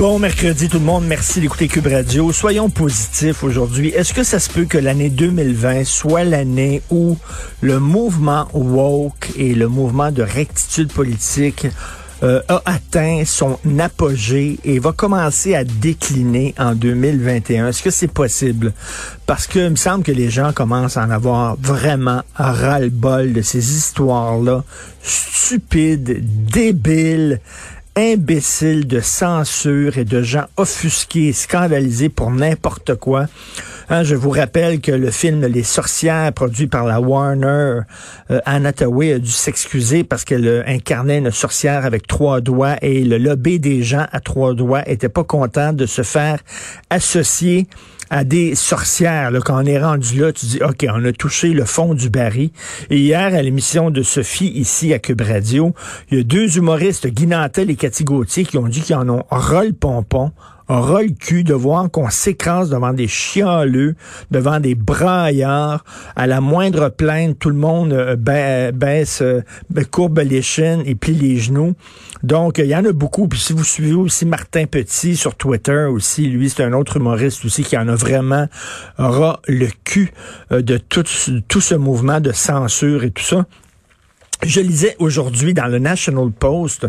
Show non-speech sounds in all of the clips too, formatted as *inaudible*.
Bon mercredi tout le monde, merci d'écouter Cube Radio. Soyons positifs aujourd'hui. Est-ce que ça se peut que l'année 2020 soit l'année où le mouvement woke et le mouvement de rectitude politique euh, a atteint son apogée et va commencer à décliner en 2021. Est-ce que c'est possible? Parce que me semble que les gens commencent à en avoir vraiment ras-le-bol de ces histoires-là stupides, débiles, imbéciles de censure et de gens offusqués, scandalisés pour n'importe quoi. Hein, je vous rappelle que le film Les Sorcières, produit par la Warner, euh, Anna a dû s'excuser parce qu'elle incarnait une sorcière avec trois doigts et le lobby des gens à trois doigts était pas content de se faire associer à des sorcières. Là, quand on est rendu là, tu dis, OK, on a touché le fond du baril. Et hier, à l'émission de Sophie, ici à Cube Radio, il y a deux humoristes, Guy Nantel et Cathy Gauthier, qui ont dit qu'ils en ont ras le pompon aura le cul de voir qu'on s'écrase devant des chialeux, devant des braillards. À la moindre plainte, tout le monde euh, baisse, euh, courbe les chaînes et plie les genoux. Donc, il y en a beaucoup. Puis si vous suivez aussi Martin Petit sur Twitter aussi, lui, c'est un autre humoriste aussi qui en a vraiment aura le cul euh, de tout ce mouvement de censure et tout ça. Je lisais aujourd'hui dans le National Post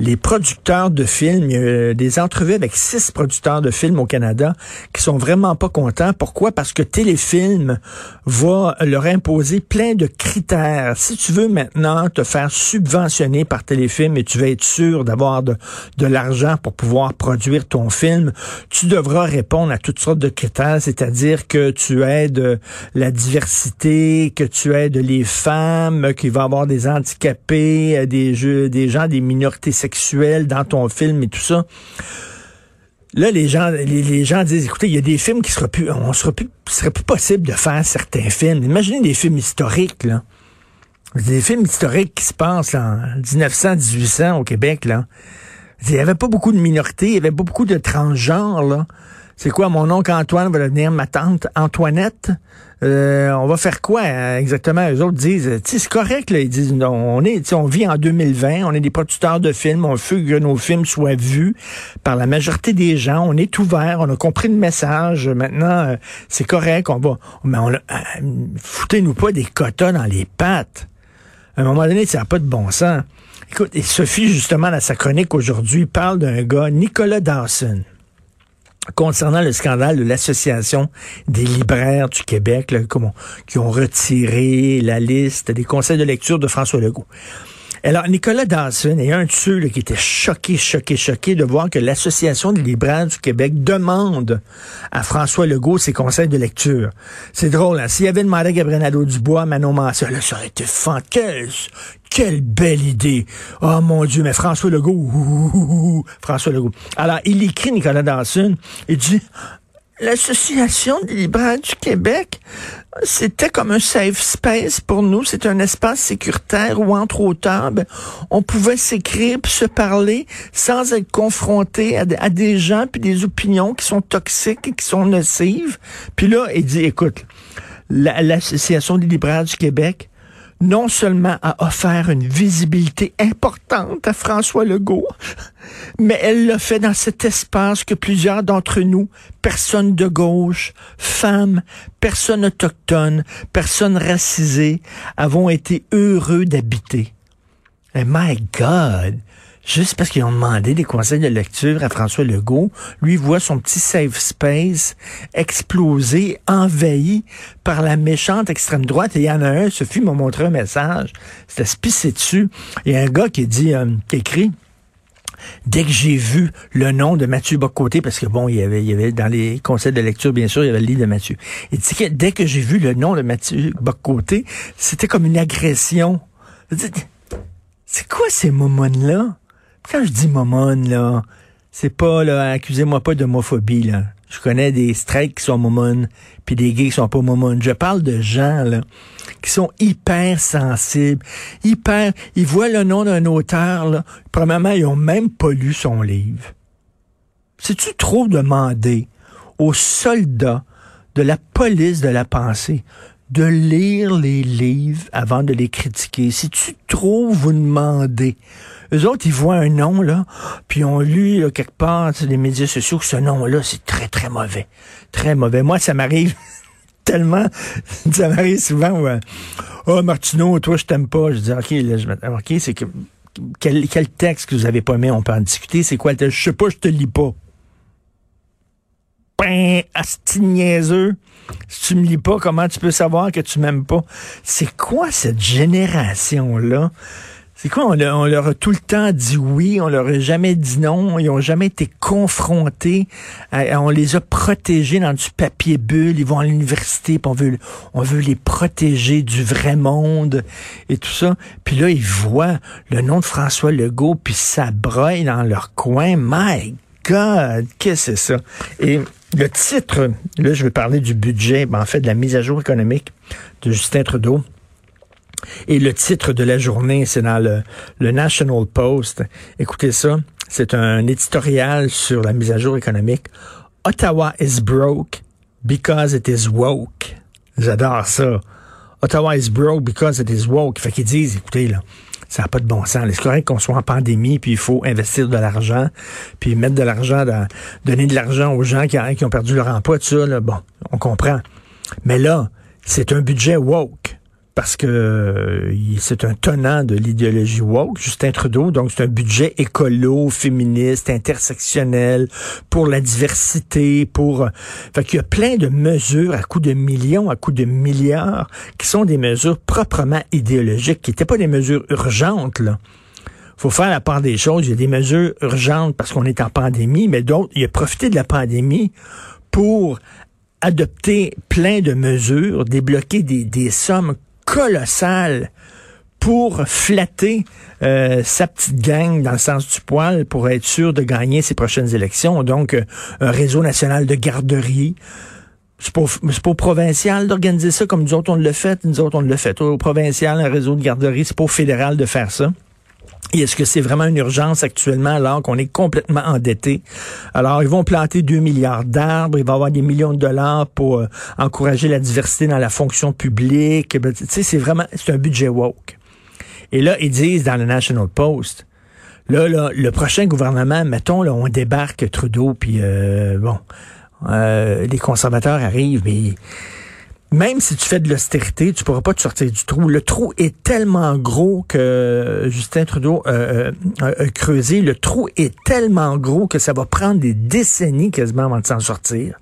les producteurs de films, il des entrevues avec six producteurs de films au Canada qui sont vraiment pas contents. Pourquoi? Parce que Téléfilm va leur imposer plein de critères. Si tu veux maintenant te faire subventionner par Téléfilm et tu veux être sûr d'avoir de, de l'argent pour pouvoir produire ton film, tu devras répondre à toutes sortes de critères, c'est-à-dire que tu aides la diversité, que tu aides les femmes, qu'il va avoir des handicapés, euh, des, gens, des minorités sexuelles dans ton film et tout ça. Là, les gens, les, gens disent, écoutez, il y a des films qui sera plus, on plus, serait plus possible de faire certains films. Imaginez des films historiques. Des films historiques qui se passent en 1900-1800 au Québec, là. Il n'y avait pas beaucoup de minorités, il n'y avait pas beaucoup de transgenres. C'est quoi, mon oncle Antoine va devenir ma tante Antoinette? Euh, on va faire quoi euh, exactement? Les autres disent, c'est correct, là. ils disent, on est, on vit en 2020, on est des producteurs de films, on veut que nos films soient vus par la majorité des gens, on est ouvert, on a compris le message, maintenant, euh, c'est correct, on va, mais on, foutez-nous pas des quotas dans les pattes. À un moment donné, ça n'a pas de bon sens. Écoute, et Sophie, justement, dans sa chronique aujourd'hui, parle d'un gars, Nicolas Dawson concernant le scandale de l'Association des libraires du Québec, là, qui ont retiré la liste des conseils de lecture de François Legault. Alors, Nicolas Dawson est un de ceux qui était choqué, choqué, choqué de voir que l'Association des libraires du Québec demande à François Legault ses conseils de lecture. C'est drôle, hein? S'il avait demandé à Gabriel Nadeau-Dubois, Manon Massé, là, ça aurait été fantastique. Quelle belle idée! Oh mon Dieu, mais François Legault, François Legault. Alors, il écrit Nicolas Dawson, il dit, l'Association des libraires du Québec, c'était comme un safe space pour nous. C'est un espace sécuritaire où, entre auteurs, ben, on pouvait s'écrire se parler sans être confronté à, des gens puis des opinions qui sont toxiques et qui sont nocives. Puis là, il dit, écoute, l'Association des libraires du Québec, non seulement a offert une visibilité importante à François Legault, mais elle l'a fait dans cet espace que plusieurs d'entre nous, personnes de gauche, femmes, personnes autochtones, personnes racisées, avons été heureux d'habiter. My God! Juste parce qu'ils ont demandé des conseils de lecture à François Legault, lui voit son petit safe space exploser, envahi par la méchante extrême droite. Et il y en a un, Sophie m'a montré un message, c'était spissé dessus. Il y a un gars qui dit, euh, écrit, dès que j'ai vu le nom de Mathieu Bocoté, parce que bon, il y avait, il y avait dans les conseils de lecture, bien sûr, il y avait le livre de Mathieu. Il dit que dès que j'ai vu le nom de Mathieu Bocoté, c'était comme une agression. C'est quoi ces moments-là? Quand je dis momone, là, c'est pas, là, accusez-moi pas d'homophobie, là. Je connais des strikes qui sont momones, puis des gays qui sont pas momones. Je parle de gens, là, qui sont hyper sensibles, hyper, ils voient le nom d'un auteur, là. Premièrement, ils ont même pas lu son livre. C'est-tu trop demandé aux soldats de la police de la pensée? De lire les livres avant de les critiquer. Si tu trop vous demander, eux autres, ils voient un nom, là, puis on lu quelque part sur les médias sociaux que ce nom-là, c'est très, très mauvais. Très mauvais. Moi, ça m'arrive *laughs* tellement, *laughs* ça m'arrive souvent, ouais. Oh, Martineau, toi, je t'aime pas. Je dis, OK, là, je OK, c'est que, quel, quel texte que vous avez pas aimé, on peut en discuter. C'est quoi le texte? Je sais pas, je te lis pas. Ben, asti niaiseux. Si tu me lis pas, comment tu peux savoir que tu m'aimes pas? C'est quoi cette génération-là? C'est quoi? On, leur a tout le temps dit oui, on leur a jamais dit non, ils ont jamais été confrontés, on les a protégés dans du papier bulle, ils vont à l'université, on veut, on veut les protéger du vrai monde et tout ça. Puis là, ils voient le nom de François Legault, puis ça broye dans leur coin. My God, qu'est-ce que c'est ça? Et le titre, là, je vais parler du budget, ben, en fait, de la mise à jour économique de Justin Trudeau. Et le titre de la journée, c'est dans le, le National Post. Écoutez ça, c'est un éditorial sur la mise à jour économique. Ottawa is broke because it is woke. J'adore ça. Ottawa is broke because it is woke. Fait qu'ils disent, écoutez, là, ça n'a pas de bon sens. C'est correct qu'on soit en pandémie, puis il faut investir de l'argent, puis mettre de l'argent, donner de l'argent aux gens qui, qui, ont perdu leur emploi, tout ça. Là. Bon, on comprend. Mais là, c'est un budget woke parce que euh, c'est un tenant de l'idéologie woke, Justin Trudeau. Donc, c'est un budget écolo, féministe, intersectionnel, pour la diversité, pour... Euh, fait qu'il y a plein de mesures à coût de millions, à coût de milliards, qui sont des mesures proprement idéologiques, qui n'étaient pas des mesures urgentes, là faut faire la part des choses. Il y a des mesures urgentes parce qu'on est en pandémie, mais d'autres, il a profité de la pandémie pour adopter plein de mesures, débloquer des, des sommes colossal pour flatter euh, sa petite gang dans le sens du poil pour être sûr de gagner ses prochaines élections. Donc, euh, un réseau national de garderies. C'est pas, pas provincial d'organiser ça comme nous autres on le fait. Nous autres on le fait. Au provincial, un réseau de garderies, c'est pas au fédéral de faire ça. Et est-ce que c'est vraiment une urgence actuellement alors qu'on est complètement endetté? Alors, ils vont planter 2 milliards d'arbres, il va y avoir des millions de dollars pour euh, encourager la diversité dans la fonction publique. Ben, tu sais, c'est vraiment, c'est un budget woke. Et là, ils disent dans le National Post, là, là le prochain gouvernement, mettons, là, on débarque Trudeau, puis euh, bon, euh, les conservateurs arrivent, mais même si tu fais de l'austérité, tu pourras pas te sortir du trou. Le trou est tellement gros que Justin Trudeau euh, euh, a creusé. Le trou est tellement gros que ça va prendre des décennies quasiment avant de s'en sortir.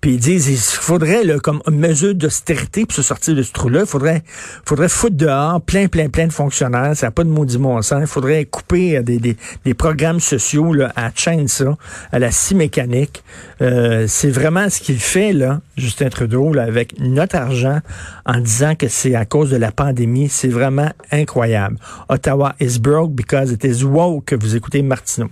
Puis ils disent, il faudrait, là, comme mesure d'austérité pour se sortir de ce trou-là, il faudrait, faudrait foutre dehors plein, plein, plein de fonctionnaires. Ça n'a pas de maudit bon sens. Il faudrait couper des, des, des, programmes sociaux là, à ça, à la scie mécanique. Euh, c'est vraiment ce qu'il fait, là, Justin Trudeau, là, avec notre argent, en disant que c'est à cause de la pandémie. C'est vraiment incroyable. Ottawa is broke because it is woke. Vous écoutez Martineau.